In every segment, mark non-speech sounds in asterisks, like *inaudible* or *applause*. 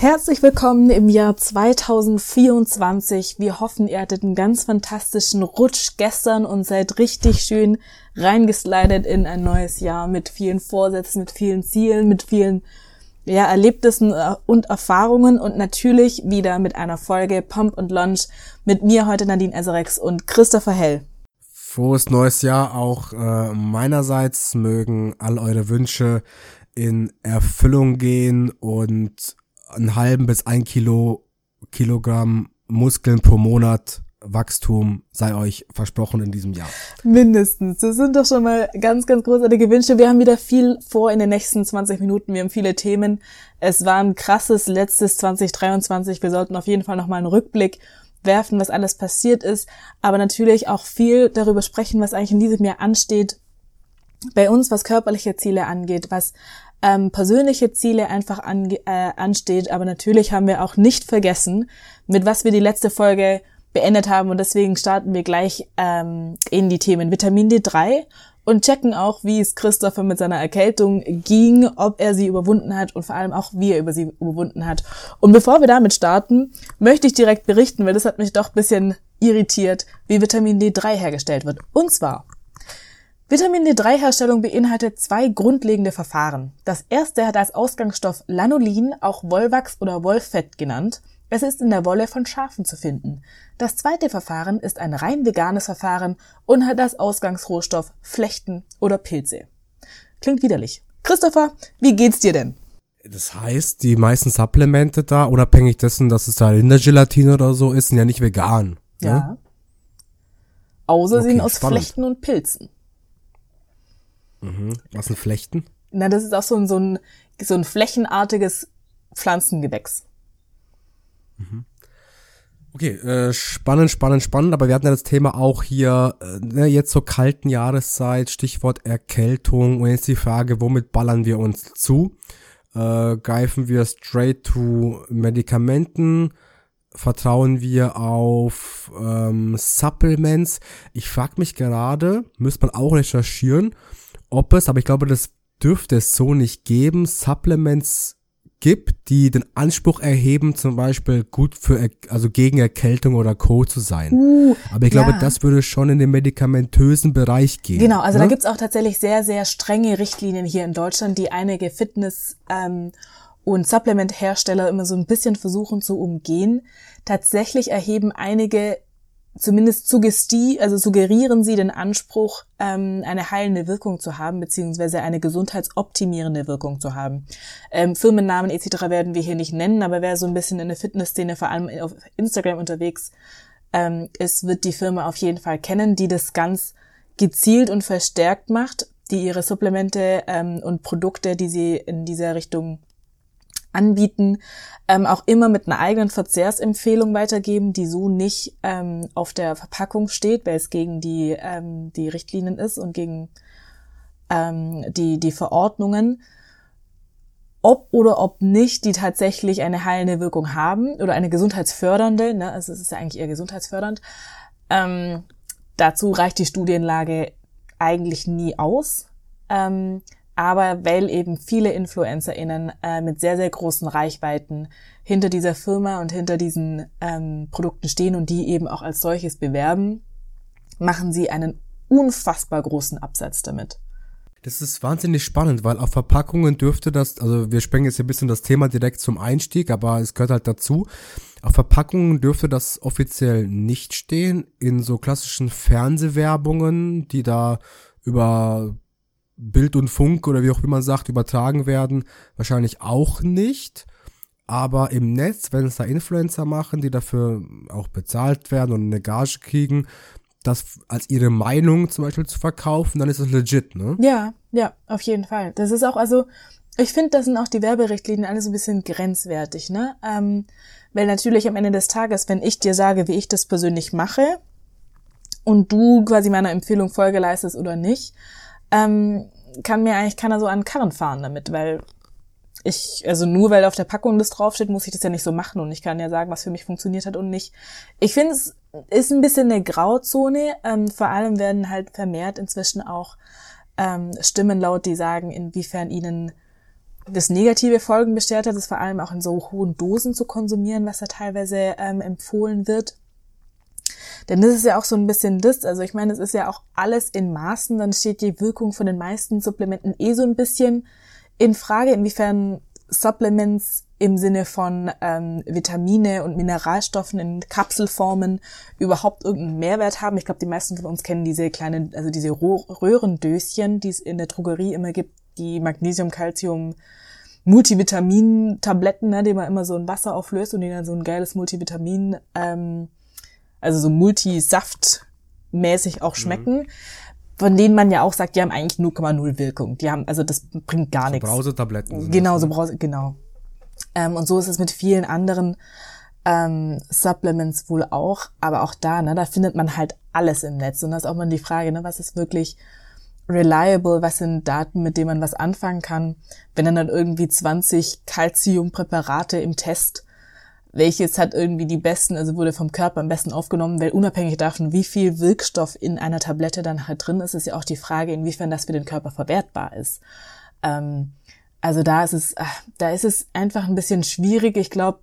Herzlich willkommen im Jahr 2024. Wir hoffen, ihr hattet einen ganz fantastischen Rutsch gestern und seid richtig schön reingeslidet in ein neues Jahr mit vielen Vorsätzen, mit vielen Zielen, mit vielen ja, Erlebnissen äh, und Erfahrungen und natürlich wieder mit einer Folge Pump und Lunch mit mir heute Nadine Eserex und Christopher Hell. Frohes neues Jahr auch äh, meinerseits mögen all eure Wünsche in Erfüllung gehen und einen halben bis ein Kilo, Kilogramm Muskeln pro Monat Wachstum sei euch versprochen in diesem Jahr. Mindestens. Das sind doch schon mal ganz, ganz großartige Wünsche. Wir haben wieder viel vor in den nächsten 20 Minuten. Wir haben viele Themen. Es war ein krasses letztes 2023. Wir sollten auf jeden Fall nochmal einen Rückblick werfen, was alles passiert ist. Aber natürlich auch viel darüber sprechen, was eigentlich in diesem Jahr ansteht. Bei uns, was körperliche Ziele angeht, was ähm, persönliche Ziele einfach an, äh, ansteht. Aber natürlich haben wir auch nicht vergessen, mit was wir die letzte Folge beendet haben. Und deswegen starten wir gleich ähm, in die Themen Vitamin D3 und checken auch, wie es Christopher mit seiner Erkältung ging, ob er sie überwunden hat und vor allem auch, wie er über sie überwunden hat. Und bevor wir damit starten, möchte ich direkt berichten, weil das hat mich doch bisschen irritiert, wie Vitamin D3 hergestellt wird. Und zwar Vitamin D3-Herstellung beinhaltet zwei grundlegende Verfahren. Das erste hat als Ausgangsstoff Lanolin, auch Wollwachs oder Wollfett genannt. Es ist in der Wolle von Schafen zu finden. Das zweite Verfahren ist ein rein veganes Verfahren und hat als Ausgangsrohstoff Flechten oder Pilze. Klingt widerlich. Christopher, wie geht's dir denn? Das heißt, die meisten Supplemente da, unabhängig dessen, dass es da Rindergelatine oder so ist, sind ja nicht vegan. Ne? Ja. Außer okay, sind aus spannend. Flechten und Pilzen. Mhm. Was sind Flechten? Na, das ist auch so ein, so ein, so ein flächenartiges Pflanzengewächs. Mhm. Okay, äh, spannend, spannend, spannend, aber wir hatten ja das Thema auch hier, äh, ne, jetzt zur kalten Jahreszeit, Stichwort Erkältung und jetzt die Frage, womit ballern wir uns zu? Äh, greifen wir straight to Medikamenten? Vertrauen wir auf ähm, Supplements? Ich frage mich gerade, müsste man auch recherchieren, ob es, aber ich glaube, das dürfte es so nicht geben, Supplements gibt, die den Anspruch erheben, zum Beispiel gut für, also gegen Erkältung oder Co. zu sein. Uh, Aber ich glaube, ja. das würde schon in den medikamentösen Bereich gehen. Genau, also ne? da gibt's auch tatsächlich sehr, sehr strenge Richtlinien hier in Deutschland, die einige Fitness- ähm, und Supplement-Hersteller immer so ein bisschen versuchen zu umgehen. Tatsächlich erheben einige zumindest suggestie, also suggerieren sie den Anspruch, ähm, eine heilende Wirkung zu haben, beziehungsweise eine gesundheitsoptimierende Wirkung zu haben. Ähm, Firmennamen etc. werden wir hier nicht nennen, aber wer so ein bisschen in der Fitnessszene, vor allem auf Instagram unterwegs ähm, ist, wird die Firma auf jeden Fall kennen, die das ganz gezielt und verstärkt macht, die ihre Supplemente ähm, und Produkte, die sie in dieser Richtung anbieten, ähm, auch immer mit einer eigenen Verzehrsempfehlung weitergeben, die so nicht ähm, auf der Verpackung steht, weil es gegen die, ähm, die Richtlinien ist und gegen ähm, die, die Verordnungen. Ob oder ob nicht die tatsächlich eine heilende Wirkung haben oder eine gesundheitsfördernde, ne, also es ist ja eigentlich eher gesundheitsfördernd, ähm, dazu reicht die Studienlage eigentlich nie aus. Ähm, aber weil eben viele InfluencerInnen äh, mit sehr, sehr großen Reichweiten hinter dieser Firma und hinter diesen ähm, Produkten stehen und die eben auch als solches bewerben, machen sie einen unfassbar großen Absatz damit. Das ist wahnsinnig spannend, weil auf Verpackungen dürfte das, also wir sprengen jetzt ein bisschen das Thema direkt zum Einstieg, aber es gehört halt dazu. Auf Verpackungen dürfte das offiziell nicht stehen. In so klassischen Fernsehwerbungen, die da über Bild und Funk oder wie auch immer man sagt, übertragen werden, wahrscheinlich auch nicht. Aber im Netz, wenn es da Influencer machen, die dafür auch bezahlt werden und eine Gage kriegen, das als ihre Meinung zum Beispiel zu verkaufen, dann ist das legit, ne? Ja, ja, auf jeden Fall. Das ist auch, also, ich finde, das sind auch die Werberichtlinien alles ein bisschen grenzwertig, ne? Ähm, weil natürlich am Ende des Tages, wenn ich dir sage, wie ich das persönlich mache und du quasi meiner Empfehlung Folge leistest oder nicht, ähm, kann mir eigentlich keiner so an Karren fahren damit, weil ich, also nur weil auf der Packung das draufsteht, muss ich das ja nicht so machen und ich kann ja sagen, was für mich funktioniert hat und nicht. Ich finde, es ist ein bisschen eine Grauzone. Ähm, vor allem werden halt vermehrt inzwischen auch ähm, Stimmen laut, die sagen, inwiefern ihnen das negative Folgen beschert hat, ist vor allem auch in so hohen Dosen zu konsumieren, was da teilweise ähm, empfohlen wird. Denn das ist ja auch so ein bisschen das, also ich meine, es ist ja auch alles in Maßen, dann steht die Wirkung von den meisten Supplementen eh so ein bisschen in Frage, inwiefern Supplements im Sinne von ähm, Vitamine und Mineralstoffen in Kapselformen überhaupt irgendeinen Mehrwert haben. Ich glaube, die meisten von uns kennen diese kleinen, also diese Röhrendöschen, die es in der Drogerie immer gibt, die Magnesium, Calcium, Multivitamin-Tabletten, ne, die man immer so in Wasser auflöst und die dann so ein geiles Multivitamin, ähm, also so Multisaft-mäßig auch mhm. schmecken. Mhm. Von denen man ja auch sagt, die haben eigentlich 0,0 Wirkung. Die haben, also das bringt gar so nichts. Brausetabletten. Genau, so ne? Brause, genau. Ähm, und so ist es mit vielen anderen ähm, Supplements wohl auch. Aber auch da, ne, da findet man halt alles im Netz. Und da ist auch mal die Frage, ne, was ist wirklich reliable, was sind Daten, mit denen man was anfangen kann. Wenn dann dann irgendwie 20 Calciumpräparate im Test, welches hat irgendwie die besten, also wurde vom Körper am besten aufgenommen, weil unabhängig davon, wie viel Wirkstoff in einer Tablette dann halt drin ist, ist ja auch die Frage, inwiefern das für den Körper verwertbar ist. Ähm, also da ist es, ach, da ist es einfach ein bisschen schwierig. Ich glaube,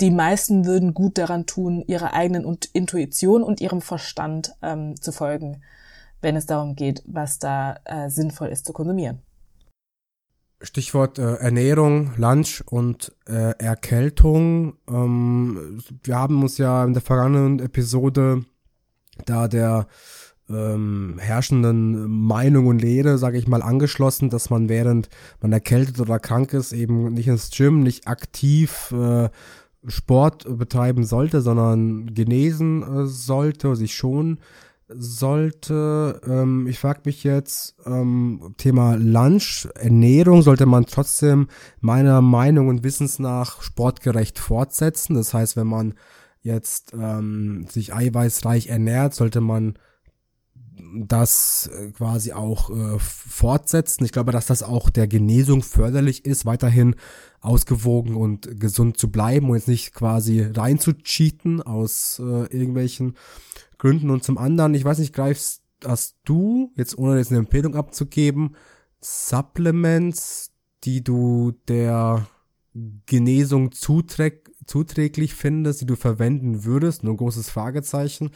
die meisten würden gut daran tun, ihrer eigenen Intuition und ihrem Verstand ähm, zu folgen wenn es darum geht, was da äh, sinnvoll ist zu konsumieren. Stichwort äh, Ernährung, Lunch und äh, Erkältung. Ähm, wir haben uns ja in der vergangenen Episode da der ähm, herrschenden Meinung und Lehre, sage ich mal, angeschlossen, dass man während man erkältet oder krank ist, eben nicht ins Gym, nicht aktiv äh, Sport betreiben sollte, sondern genesen äh, sollte, sich schon sollte, ähm, ich frage mich jetzt, ähm, Thema Lunch, Ernährung sollte man trotzdem meiner Meinung und Wissens nach sportgerecht fortsetzen. Das heißt, wenn man jetzt ähm, sich eiweißreich ernährt, sollte man das äh, quasi auch äh, fortsetzen. Ich glaube, dass das auch der Genesung förderlich ist, weiterhin ausgewogen und gesund zu bleiben und jetzt nicht quasi reinzucheaten aus äh, irgendwelchen Gründen. Und zum anderen, ich weiß nicht, greifst, hast du, jetzt ohne jetzt eine Empfehlung abzugeben, Supplements, die du der Genesung zuträg zuträglich findest, die du verwenden würdest? Nur ein großes Fragezeichen.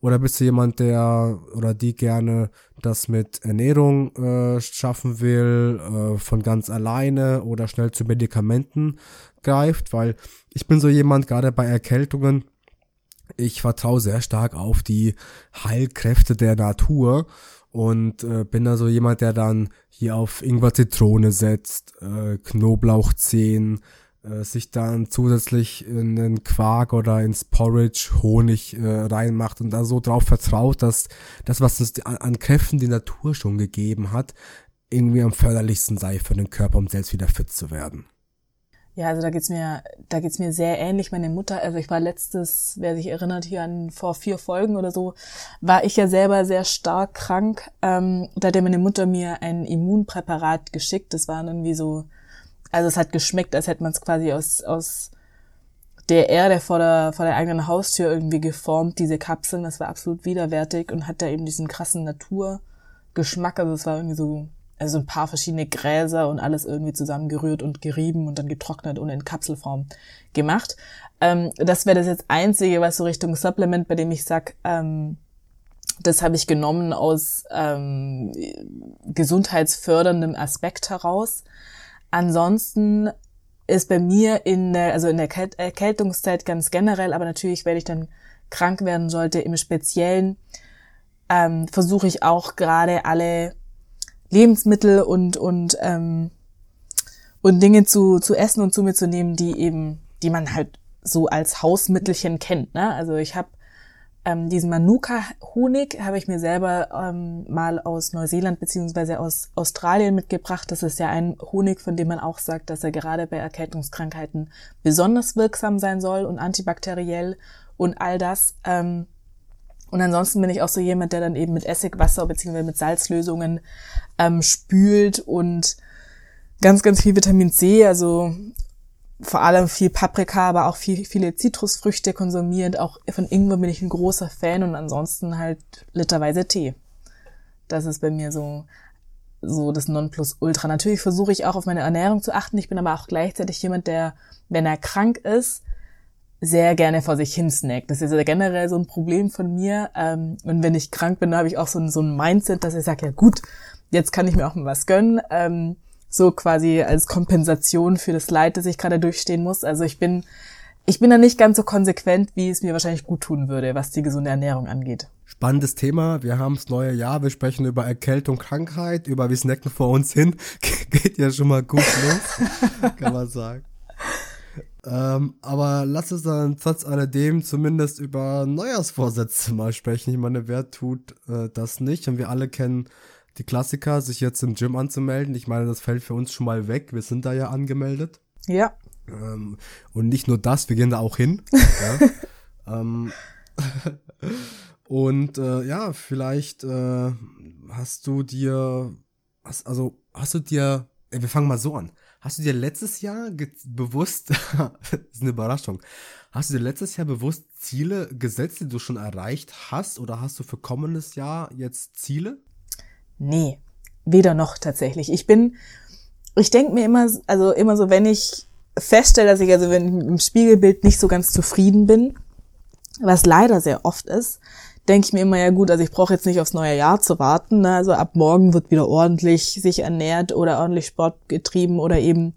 Oder bist du jemand, der oder die gerne das mit Ernährung äh, schaffen will, äh, von ganz alleine oder schnell zu Medikamenten greift? Weil ich bin so jemand, gerade bei Erkältungen, ich vertraue sehr stark auf die Heilkräfte der Natur und äh, bin so jemand, der dann hier auf Ingwer Zitrone setzt, äh, Knoblauchzehen, äh, sich dann zusätzlich in den Quark oder ins Porridge Honig äh, reinmacht und da so drauf vertraut, dass das, was uns an, an Kräften die Natur schon gegeben hat, irgendwie am förderlichsten sei für den Körper, um selbst wieder fit zu werden. Ja, also da geht's mir, da geht's mir sehr ähnlich. Meine Mutter, also ich war letztes, wer sich erinnert, hier an vor vier Folgen oder so, war ich ja selber sehr stark krank. Ähm, da hat meine Mutter mir ein Immunpräparat geschickt. Das war irgendwie so, also es hat geschmeckt, als hätte man es quasi aus, aus der Erde vor der, vor der eigenen Haustür irgendwie geformt, diese Kapseln. Das war absolut widerwärtig und hat da eben diesen krassen Naturgeschmack. Also es war irgendwie so also ein paar verschiedene Gräser und alles irgendwie zusammengerührt und gerieben und dann getrocknet und in Kapselform gemacht. Ähm, das wäre das jetzt einzige, was so Richtung Supplement, bei dem ich sag, ähm, das habe ich genommen aus ähm, gesundheitsförderndem Aspekt heraus. Ansonsten ist bei mir in der, also in der Erkältungszeit ganz generell, aber natürlich, wenn ich dann krank werden sollte, im Speziellen, ähm, versuche ich auch gerade alle Lebensmittel und und ähm, und Dinge zu zu essen und zu mir zu nehmen, die eben, die man halt so als Hausmittelchen kennt. Ne? Also ich habe ähm, diesen Manuka-Honig habe ich mir selber ähm, mal aus Neuseeland beziehungsweise aus Australien mitgebracht. Das ist ja ein Honig, von dem man auch sagt, dass er gerade bei Erkältungskrankheiten besonders wirksam sein soll und antibakteriell und all das. Ähm, und ansonsten bin ich auch so jemand, der dann eben mit Essigwasser bzw. mit Salzlösungen ähm, spült und ganz, ganz viel Vitamin C, also vor allem viel Paprika, aber auch viel, viele Zitrusfrüchte konsumiert. Auch von Ingwer bin ich ein großer Fan und ansonsten halt literweise Tee. Das ist bei mir so so das Nonplusultra. Natürlich versuche ich auch auf meine Ernährung zu achten. Ich bin aber auch gleichzeitig jemand, der, wenn er krank ist, sehr gerne vor sich hin snackt. Das ist ja generell so ein Problem von mir. Ähm, und wenn ich krank bin, habe ich auch so ein, so ein Mindset, dass ich sage, ja gut, jetzt kann ich mir auch mal was gönnen. Ähm, so quasi als Kompensation für das Leid, das ich gerade durchstehen muss. Also ich bin, ich bin da nicht ganz so konsequent, wie es mir wahrscheinlich gut tun würde, was die gesunde Ernährung angeht. Spannendes Thema. Wir haben das neue Jahr. Wir sprechen über Erkältung, Krankheit, über wie snacken vor uns hin. *laughs* Geht ja schon mal gut los, kann man sagen. Ähm, aber lass uns dann trotz alledem zumindest über Neujahrsvorsätze mal sprechen. Ich meine, wer tut äh, das nicht? Und wir alle kennen die Klassiker, sich jetzt im Gym anzumelden. Ich meine, das fällt für uns schon mal weg. Wir sind da ja angemeldet. Ja. Ähm, und nicht nur das, wir gehen da auch hin. *laughs* ja. ähm, *laughs* und äh, ja, vielleicht äh, hast du dir, hast, also hast du dir, wir fangen mal so an. Hast du dir letztes Jahr bewusst, *laughs* das ist eine Überraschung, hast du dir letztes Jahr bewusst Ziele gesetzt, die du schon erreicht hast oder hast du für kommendes Jahr jetzt Ziele? Nee, weder noch tatsächlich. Ich bin, ich denke mir immer, also immer so, wenn ich feststelle, dass ich also wenn im Spiegelbild nicht so ganz zufrieden bin, was leider sehr oft ist, denke ich mir immer, ja gut, also ich brauche jetzt nicht aufs neue Jahr zu warten. Ne? Also ab morgen wird wieder ordentlich sich ernährt oder ordentlich Sport getrieben oder eben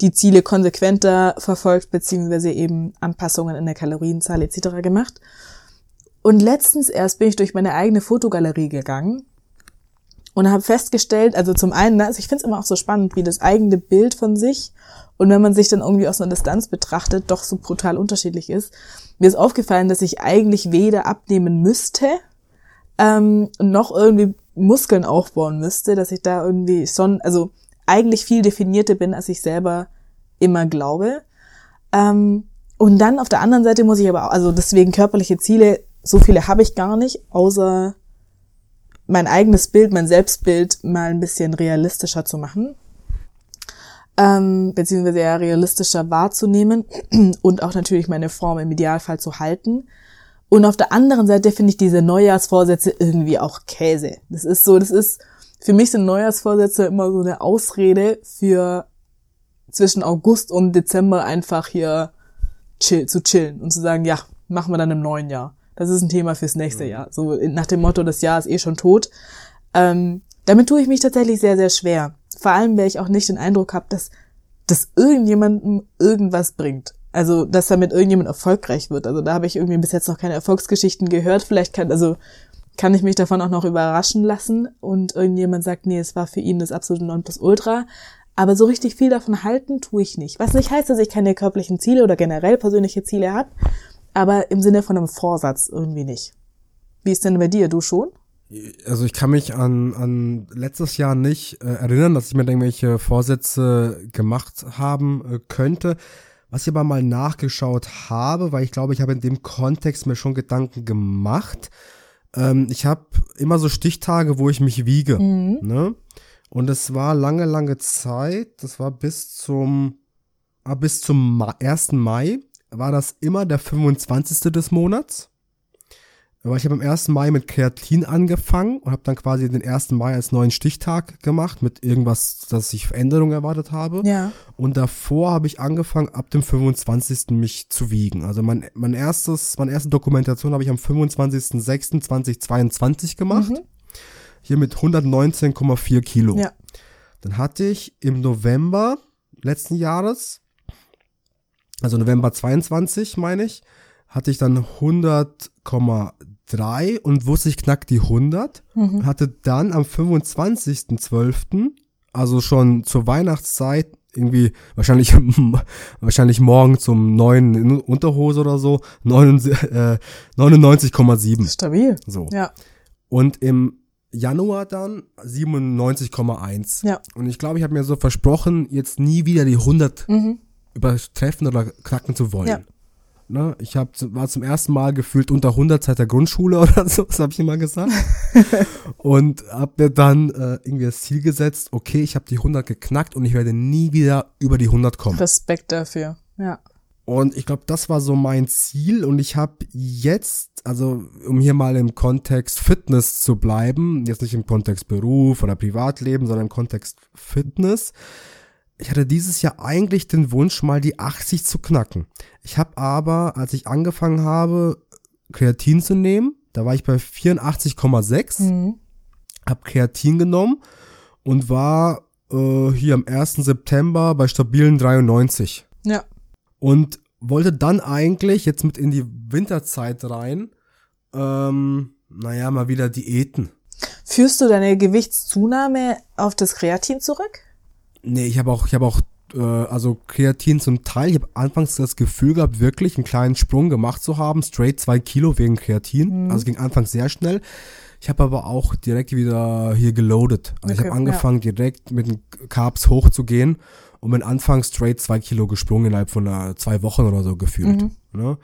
die Ziele konsequenter verfolgt, beziehungsweise eben Anpassungen in der Kalorienzahl etc. gemacht. Und letztens erst bin ich durch meine eigene Fotogalerie gegangen und habe festgestellt, also zum einen, ne, also ich finde es immer auch so spannend, wie das eigene Bild von sich und wenn man sich dann irgendwie aus einer Distanz betrachtet, doch so brutal unterschiedlich ist. Mir ist aufgefallen, dass ich eigentlich weder abnehmen müsste, ähm, noch irgendwie Muskeln aufbauen müsste, dass ich da irgendwie schon, also eigentlich viel definierter bin, als ich selber immer glaube. Ähm, und dann auf der anderen Seite muss ich aber auch, also deswegen körperliche Ziele, so viele habe ich gar nicht, außer mein eigenes Bild, mein Selbstbild mal ein bisschen realistischer zu machen, ähm, beziehungsweise ja realistischer wahrzunehmen *clears throat* und auch natürlich meine Form im Idealfall zu halten. Und auf der anderen Seite finde ich diese Neujahrsvorsätze irgendwie auch Käse. Das ist so, das ist, für mich sind Neujahrsvorsätze immer so eine Ausrede für zwischen August und Dezember einfach hier chill, zu chillen und zu sagen, ja, machen wir dann im neuen Jahr. Das ist ein Thema fürs nächste mhm. Jahr. So nach dem Motto, das Jahr ist eh schon tot. Ähm, damit tue ich mich tatsächlich sehr, sehr schwer. Vor allem, weil ich auch nicht den Eindruck habe, dass das irgendjemandem irgendwas bringt. Also, dass damit irgendjemand erfolgreich wird. Also da habe ich irgendwie bis jetzt noch keine Erfolgsgeschichten gehört. Vielleicht kann, also kann ich mich davon auch noch überraschen lassen und irgendjemand sagt, nee, es war für ihn das absolute Nonplusultra. Aber so richtig viel davon halten tue ich nicht. Was nicht heißt, dass ich keine körperlichen Ziele oder generell persönliche Ziele habe, aber im Sinne von einem Vorsatz irgendwie nicht. Wie ist denn bei dir? Du schon? Also ich kann mich an, an letztes Jahr nicht äh, erinnern, dass ich mir irgendwelche Vorsätze gemacht haben äh, könnte. Was ich aber mal nachgeschaut habe, weil ich glaube, ich habe in dem Kontext mir schon Gedanken gemacht. Ähm, ich habe immer so Stichtage, wo ich mich wiege. Mhm. Ne? Und es war lange, lange Zeit. Das war bis zum, ah, bis zum 1. Mai war das immer der 25. des Monats. Aber ich habe am 1. Mai mit Kreatin angefangen und habe dann quasi den 1. Mai als neuen Stichtag gemacht mit irgendwas, dass ich Veränderungen erwartet habe. Ja. Und davor habe ich angefangen, ab dem 25. mich zu wiegen. Also mein, mein erstes, meine erste Dokumentation habe ich am 25.06.2022 gemacht. Mhm. Hier mit 119,4 Kilo. Ja. Dann hatte ich im November letzten Jahres also November 22 meine ich, hatte ich dann 100,3 und wusste ich knack die 100. Mhm. Hatte dann am 25.12., also schon zur Weihnachtszeit, irgendwie wahrscheinlich *laughs* wahrscheinlich morgen zum neuen Unterhose oder so, 99,7. Äh, Stabil. So. Ja. Und im Januar dann 97,1. Ja. Und ich glaube, ich habe mir so versprochen, jetzt nie wieder die 100 mhm übertreffen oder knacken zu wollen. Ja. Ne? Ich hab, war zum ersten Mal gefühlt unter 100 seit der Grundschule *laughs* oder so, das habe ich immer gesagt. *laughs* und habe mir dann äh, irgendwie das Ziel gesetzt, okay, ich habe die 100 geknackt und ich werde nie wieder über die 100 kommen. Respekt dafür, ja. Und ich glaube, das war so mein Ziel. Und ich habe jetzt, also um hier mal im Kontext Fitness zu bleiben, jetzt nicht im Kontext Beruf oder Privatleben, sondern im Kontext Fitness. Ich hatte dieses Jahr eigentlich den Wunsch, mal die 80 zu knacken. Ich habe aber, als ich angefangen habe, Kreatin zu nehmen, da war ich bei 84,6, mhm. habe Kreatin genommen und war äh, hier am 1. September bei stabilen 93. Ja. Und wollte dann eigentlich jetzt mit in die Winterzeit rein, ähm, naja, mal wieder Diäten. Führst du deine Gewichtszunahme auf das Kreatin zurück? Nee, ich habe auch, ich habe auch, äh, also Kreatin zum Teil. Ich habe anfangs das Gefühl gehabt, wirklich einen kleinen Sprung gemacht zu haben, straight zwei Kilo wegen Kreatin. Mhm. Also ging anfangs sehr schnell. Ich habe aber auch direkt wieder hier geloadet. Also okay, ich habe angefangen, ja. direkt mit den Carbs hochzugehen und bin anfangs straight zwei Kilo gesprungen innerhalb von einer, zwei Wochen oder so gefühlt. Mhm. Ne?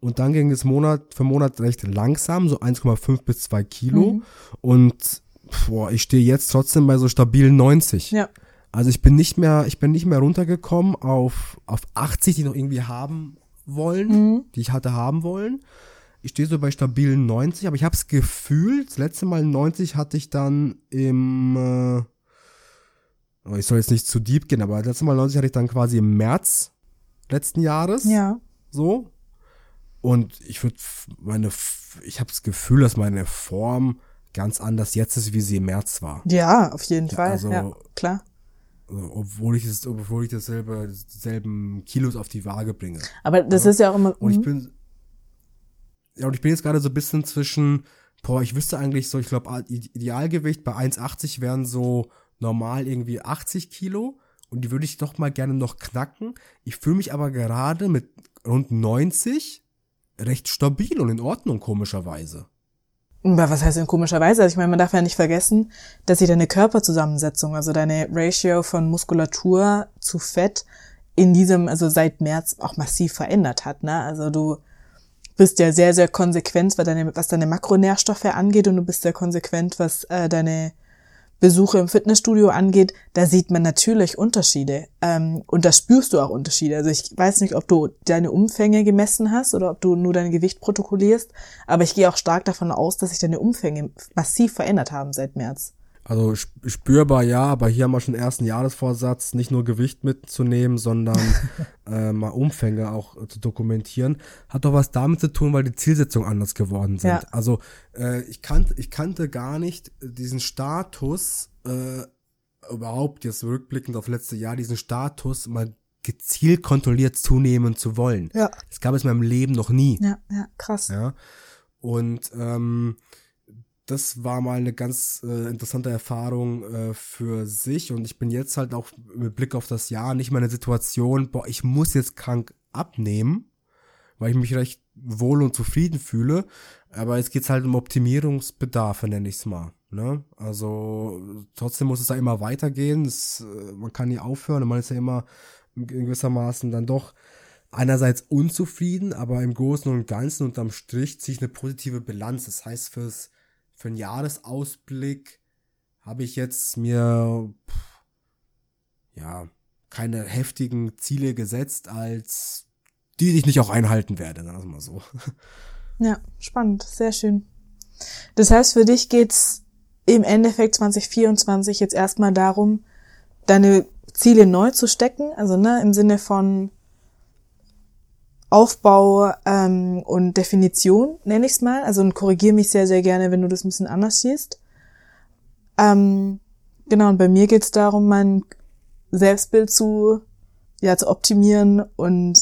Und dann ging es Monat für Monat recht langsam, so 1,5 bis 2 Kilo. Mhm. Und boah, ich stehe jetzt trotzdem bei so stabilen 90. Ja. Also ich bin nicht mehr, ich bin nicht mehr runtergekommen auf, auf 80, die noch irgendwie haben wollen, mhm. die ich hatte haben wollen. Ich stehe so bei stabilen 90, aber ich habe das Gefühl, das letzte Mal 90 hatte ich dann im, äh, ich soll jetzt nicht zu deep gehen, aber das letzte Mal 90 hatte ich dann quasi im März letzten Jahres. Ja. So. Und ich würde meine, ich habe das Gefühl, dass meine Form ganz anders jetzt ist, wie sie im März war. Ja, auf jeden Fall. Also, ja, klar. Also, obwohl ich das, obwohl ich dasselbe, dieselben Kilos auf die Waage bringe. Aber das ja. ist ja auch immer. Und ich mhm. bin, ja, und ich bin jetzt gerade so ein bisschen zwischen, boah, ich wüsste eigentlich so, ich glaube, Idealgewicht bei 1,80 wären so normal irgendwie 80 Kilo und die würde ich doch mal gerne noch knacken. Ich fühle mich aber gerade mit rund 90 recht stabil und in Ordnung, komischerweise. Was heißt denn komischerweise? Also ich meine, man darf ja nicht vergessen, dass sich deine Körperzusammensetzung, also deine Ratio von Muskulatur zu Fett in diesem, also seit März auch massiv verändert hat. Ne? Also du bist ja sehr, sehr konsequent, was deine, was deine Makronährstoffe angeht und du bist sehr konsequent, was äh, deine Besuche im Fitnessstudio angeht, da sieht man natürlich Unterschiede. Ähm, und da spürst du auch Unterschiede. Also ich weiß nicht, ob du deine Umfänge gemessen hast oder ob du nur dein Gewicht protokollierst, aber ich gehe auch stark davon aus, dass sich deine Umfänge massiv verändert haben seit März. Also spürbar ja, aber hier haben wir schon den ersten Jahresvorsatz, nicht nur Gewicht mitzunehmen, sondern *laughs* äh, mal Umfänge auch äh, zu dokumentieren. Hat doch was damit zu tun, weil die Zielsetzungen anders geworden sind. Ja. Also äh, ich, kannte, ich kannte gar nicht diesen Status, äh, überhaupt jetzt rückblickend auf letzte Jahr, diesen Status mal gezielt kontrolliert zunehmen zu wollen. Ja. Das gab es in meinem Leben noch nie. Ja, ja, krass. Ja. Und ähm, das war mal eine ganz äh, interessante Erfahrung äh, für sich und ich bin jetzt halt auch mit Blick auf das Jahr nicht mehr in der Situation, boah, ich muss jetzt krank abnehmen, weil ich mich recht wohl und zufrieden fühle, aber jetzt geht's halt um Optimierungsbedarfe, nenne ich's mal. Ne? Also trotzdem muss es da immer weitergehen, es, äh, man kann nie aufhören und man ist ja immer in gewissermaßen dann doch einerseits unzufrieden, aber im Großen und Ganzen unterm Strich ziehe ich eine positive Bilanz. Das heißt, fürs für einen Jahresausblick habe ich jetzt mir ja keine heftigen Ziele gesetzt, als die ich nicht auch einhalten werde, sagen wir mal so. *laughs* Ja, spannend, sehr schön. Das heißt, für dich geht's im Endeffekt 2024 jetzt erstmal darum, deine Ziele neu zu stecken, also ne, im Sinne von Aufbau ähm, und Definition, nenne ich es mal. Also und korrigiere mich sehr, sehr gerne, wenn du das ein bisschen anders siehst. Ähm, genau, und bei mir geht es darum, mein Selbstbild zu, ja, zu optimieren und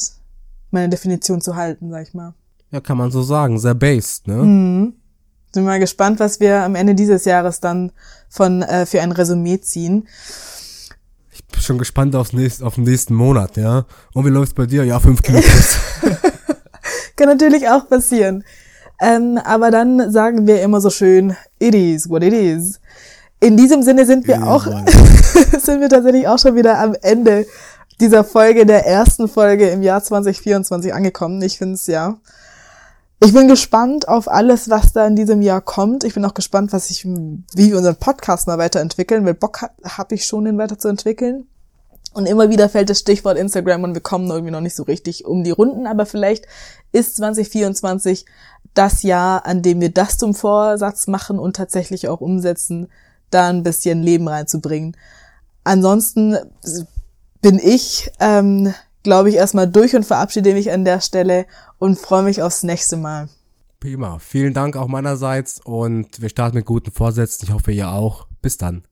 meine Definition zu halten, sag ich mal. Ja, kann man so sagen, sehr based, ne? Mhm. Bin mal gespannt, was wir am Ende dieses Jahres dann von äh, für ein Resümee ziehen. Schon gespannt aufs nächste, auf den nächsten Monat, ja. Und wie läuft's bei dir? Ja, fünf Kilo plus. *laughs* Kann natürlich auch passieren. Ähm, aber dann sagen wir immer so schön, it is what it is. In diesem Sinne sind wir auch, *laughs* sind wir tatsächlich auch schon wieder am Ende dieser Folge, der ersten Folge im Jahr 2024 angekommen. Ich finde es ja. Ich bin gespannt auf alles, was da in diesem Jahr kommt. Ich bin auch gespannt, was ich, wie wir unseren Podcast mal weiterentwickeln, weil Bock habe hab ich schon, den weiterzuentwickeln. Und immer wieder fällt das Stichwort Instagram und wir kommen irgendwie noch nicht so richtig um die Runden. Aber vielleicht ist 2024 das Jahr, an dem wir das zum Vorsatz machen und tatsächlich auch umsetzen, da ein bisschen Leben reinzubringen. Ansonsten bin ich, ähm, glaube ich, erstmal durch und verabschiede mich an der Stelle und freue mich aufs nächste Mal. Prima. Vielen Dank auch meinerseits und wir starten mit guten Vorsätzen. Ich hoffe, ihr auch. Bis dann.